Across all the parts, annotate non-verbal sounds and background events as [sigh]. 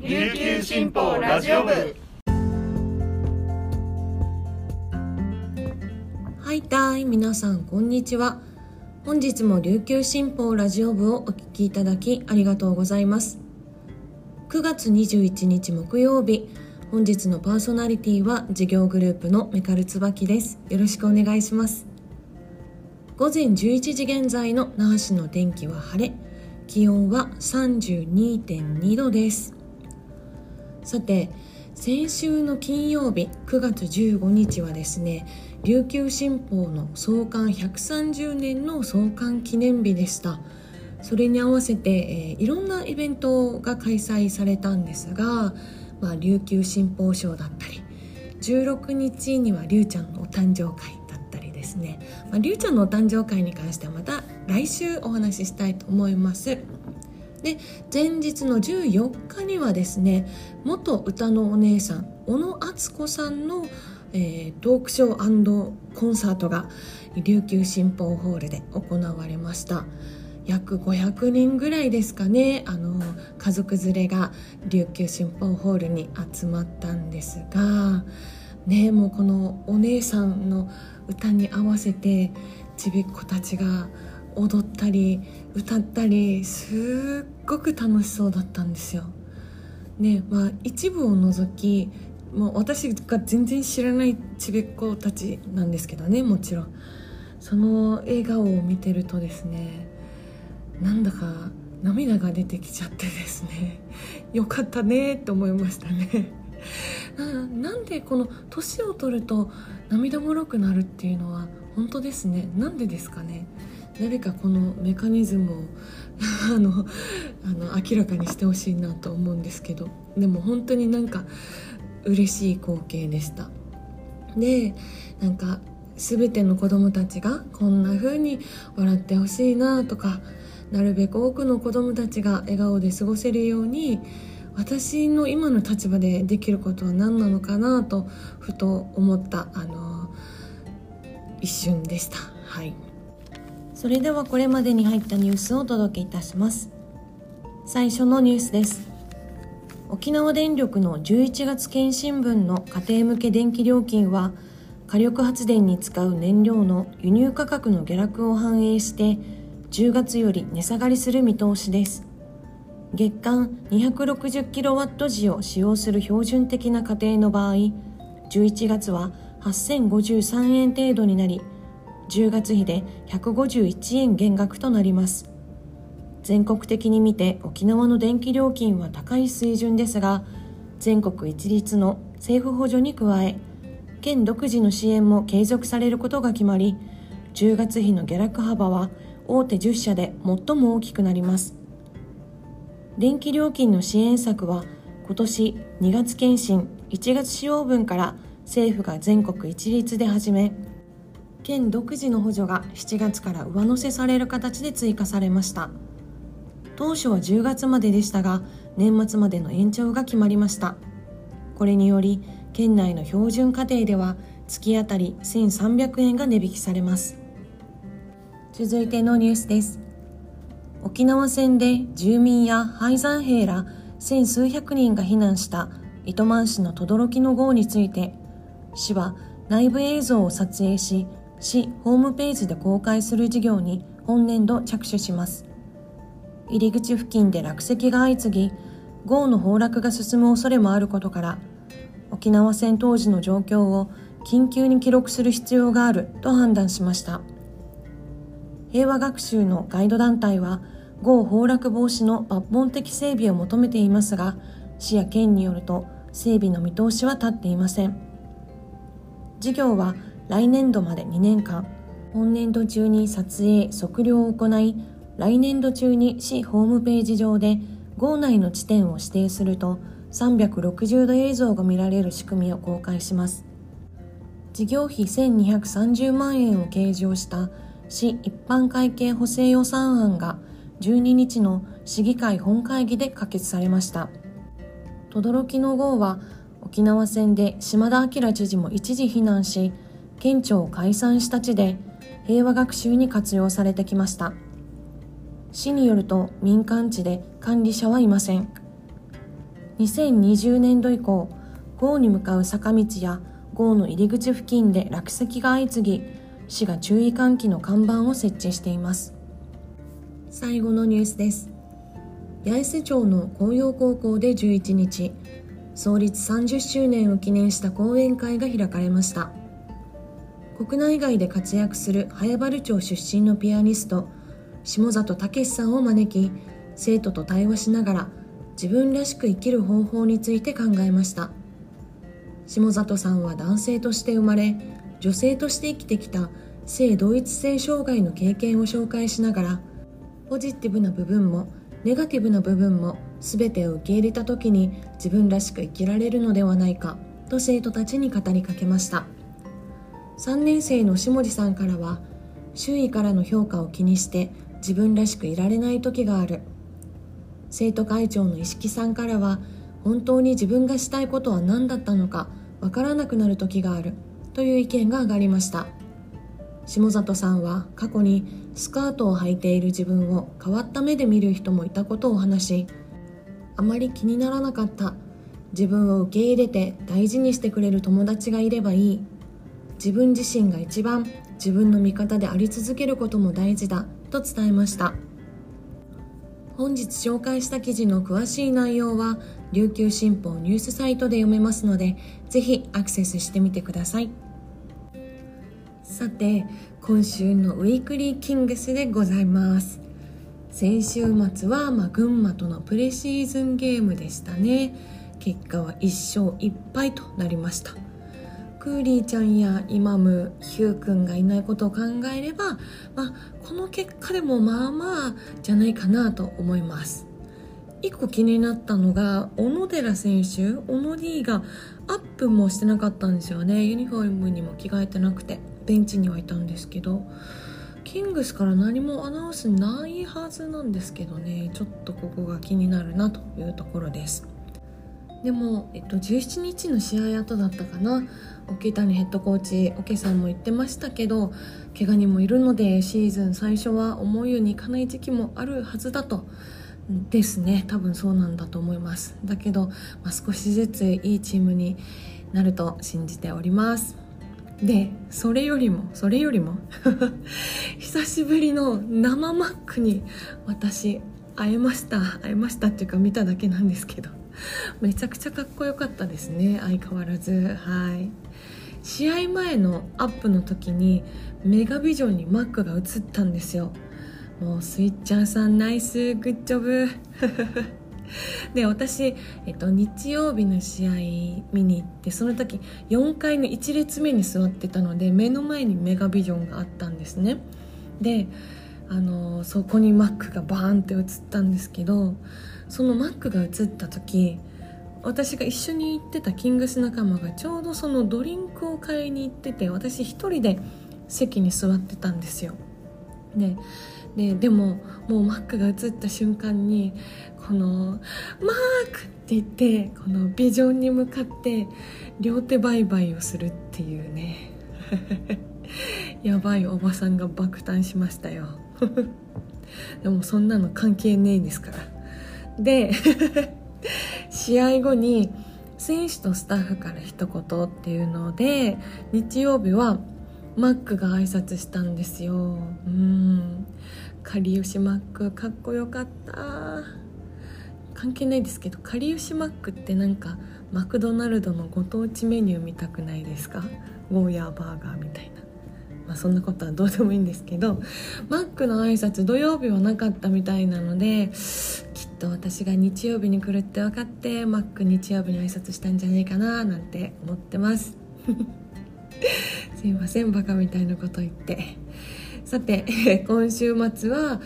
琉球新報ラジオ部。はいたい皆さんこんにちは。本日も琉球新報ラジオ部をお聞きいただきありがとうございます。9月21日木曜日本日のパーソナリティは事業グループのメカルツバキです。よろしくお願いします。午前11時現在の那覇市の天気は晴れ気温は32.2度です。さて先週の金曜日9月15日はですね琉球新報の創刊130年の創刊記念日でした。それに合わせて、えー、いろんなイベントが開催されたんですが、まあ、琉球新報賞だったり16日にはりゅうちゃんのお誕生会だったりですね、まあ、りゅうちゃんのお誕生会に関してはまた来週お話ししたいと思います。で前日の14日にはですね元歌のお姉さん小野敦子さんの、えー、トークショーコンサートが琉球新報ホールで行われました。約500人ぐらいですかねあの家族連れが琉球新報ホールに集まったんですがねもうこのお姉さんの歌に合わせてちびっ子たちが踊ったり歌ったりすっごく楽しそうだったんですよ。ねまあ、一部を除き、まあ、私が全然知らないちびっ子たちなんですけどねもちろん。その笑顔を見てるとですねなんだか涙が出てきちゃってですね [laughs] よかったねって思いましたね。[laughs] なんでこの年を取ると涙もろくなるっていうのは本当ですね。なんでですかね。誰かこのメカニズムを [laughs] あのあの明らかにしてほしいなと思うんですけど。でも本当になんか嬉しい光景でした。でなんか全ての子供たちがこんな風に笑ってほしいなとかなるべく多くの子供たちが笑顔で過ごせるように私の今の立場でできることは何なのかなとふと思ったあの一瞬でした。はい。それではこれまでに入ったニュースをお届けいたします。最初のニュースです。沖縄電力の11月検針分の家庭向け電気料金は火力発電に使う燃料の輸入価格の下落を反映して10月より値下がりする見通しです。月間 260kW 時を使用する標準的な家庭の場合11月は8053円程度になり10月比で151円減額となります。全国的に見て沖縄の電気料金は高い水準ですが全国一律の政府補助に加え県独自の支援も継続されることが決まり10月比の下落幅は大手10社で最も大きくなります。電気料金の支援策は今年2月検診1月使用分から政府が全国一律で始め県独自の補助が7月から上乗せされる形で追加されました。当初は10月まででしたが年末までの延長が決まりました。これにより県内の標準家庭では月当たり1300円が値引きされます。続いてのニュースです。沖縄戦で住民や廃山兵ら千数百人が避難した糸満市の轟の号について市は内部映像を撮影し市ホームページで公開する事業に本年度着手します。入り口付近で落石が相次ぎ豪の崩落が進む恐れもあることから沖縄戦当時の状況を緊急に記録する必要があると判断しました。平和学習のガイド団体は豪崩落防止の抜本的整備を求めていますが市や県によると整備の見通しは立っていません。事業は来年度まで2年間本年度中に撮影測量を行い来年度中に市ホームページ上で号内の地点を指定すると360度映像が見られる仕組みを公開します。事業費1230万円を計上した市一般会計補正予算案が12日の市議会本会議で可決されました。轟の号は沖縄戦で島田明知事も一時避難し県庁を解散した地で平和学習に活用されてきました。市によると民間地で管理者はいません。2020年度以降豪に向かう坂道や豪の入り口付近で落石が相次ぎ市が注意喚起の看板を設置しています。最後のニュースです。八重瀬町の紅葉高校で11日創立30周年を記念した講演会が開かれました。国内外で活躍する早原町出身のピアニスト下里武さんを招き生徒と対話しながら自分らしく生きる方法について考えました。下里さんは男性として生まれ女性として生きてきた性同一性障害の経験を紹介しながらポジティブな部分もネガティブな部分も全てを受け入れた時に自分らしく生きられるのではないかと生徒たちに語りかけました。3年生の下地さんからは周囲からの評価を気にして自分らしくいられない時がある。生徒会長の石木さんからは本当に自分がしたいことは何だったのかわからなくなる時がある。という意見が上がりました。下里さんは過去にスカートを履いている自分を変わった目で見る人もいたことを話しあまり気にならなかった。自分を受け入れて大事にしてくれる友達がいればいい。自分自身が一番自分の味方であり続けることも大事だと伝えました。本日紹介した記事の詳しい内容は琉球新報ニュースサイトで読めますのでぜひアクセスしてみてください。さて今週のウィークリーキングスでございます。先週末は、まあ、群馬とのプレシーズンゲームでしたね。結果は1勝1敗となりました。クーリーちゃんやイマムヒュー君がいないことを考えれば、まあ、この結果でもまあまあじゃないかなと思います。一個気になったのが小野寺選手小野 D がアップもしてなかったんですよね。ユニフォームにも着替えてなくてベンチにはいたんですけどキングスから何もアナウンスないはずなんですけどね。ちょっとここが気になるなというところです。でも、えっと、17日の試合後だったかな。沖谷ヘッドコーチ桶さんも言ってましたけど怪我人もいるのでシーズン最初は思うようにいかない時期もあるはずだと。ですね。多分そうなんだと思います。だけど、まあ、少しずついいチームになると信じております。でそれよりもそれよりも [laughs] 久しぶりの生マックに私会えました。会えましたっていうか見ただけなんですけど。[laughs] めちゃくちゃかっこよかったですね。相変わらず。はい。試合前のアップの時にメガビジョンにマックが映ったんですよ。もうスイッチャーさんナイスグッジョブ。[laughs] で私、えっと、日曜日の試合見に行ってその時4階の1列目に座ってたので目の前にメガビジョンがあったんですね。であのそこにマックがバーンって映ったんですけどそのマックが映った時私が一緒に行ってたキングス仲間がちょうどそのドリンクを買いに行ってて私一人で席に座ってたんですよでででももうマックが映った瞬間にこの「マーク!」って言ってこのビジョンに向かって両手バイバイをするっていうね [laughs] やばいおばさんが爆誕しましたよ [laughs] でもそんなの関係ねえですから。で試合後に選手とスタッフから一言っていうので日曜日はマックが挨拶したんですよ。うん。かりゆしマックかっこよかった。関係ないですけどかりゆしマックってなんかマクドナルドのご当地メニュー見たくないですか？ゴーヤーバーガーみたいな。まあ、そんなことはどうでもいいんですけどマックの挨拶土曜日はなかったみたいなのできっと私が日曜日に来るって分かってマック日曜日に挨拶したんじゃないかななんて思ってます。[laughs] すいませんバカみたいなこと言って。さて [laughs] 今週末は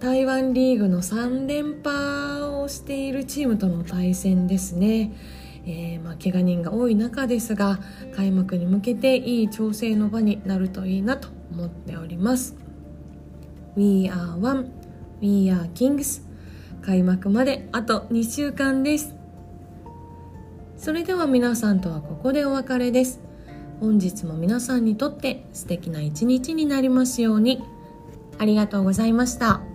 台湾リーグの3連覇をしているチームとの対戦ですね。えー、まあ、怪我人が多い中ですが開幕に向けていい調整の場になるといいなと思っております。We are one We are kings 開幕まであと2週間です。それでは皆さんとはここでお別れです。本日も皆さんにとって素敵な一日になりますように。ありがとうございました。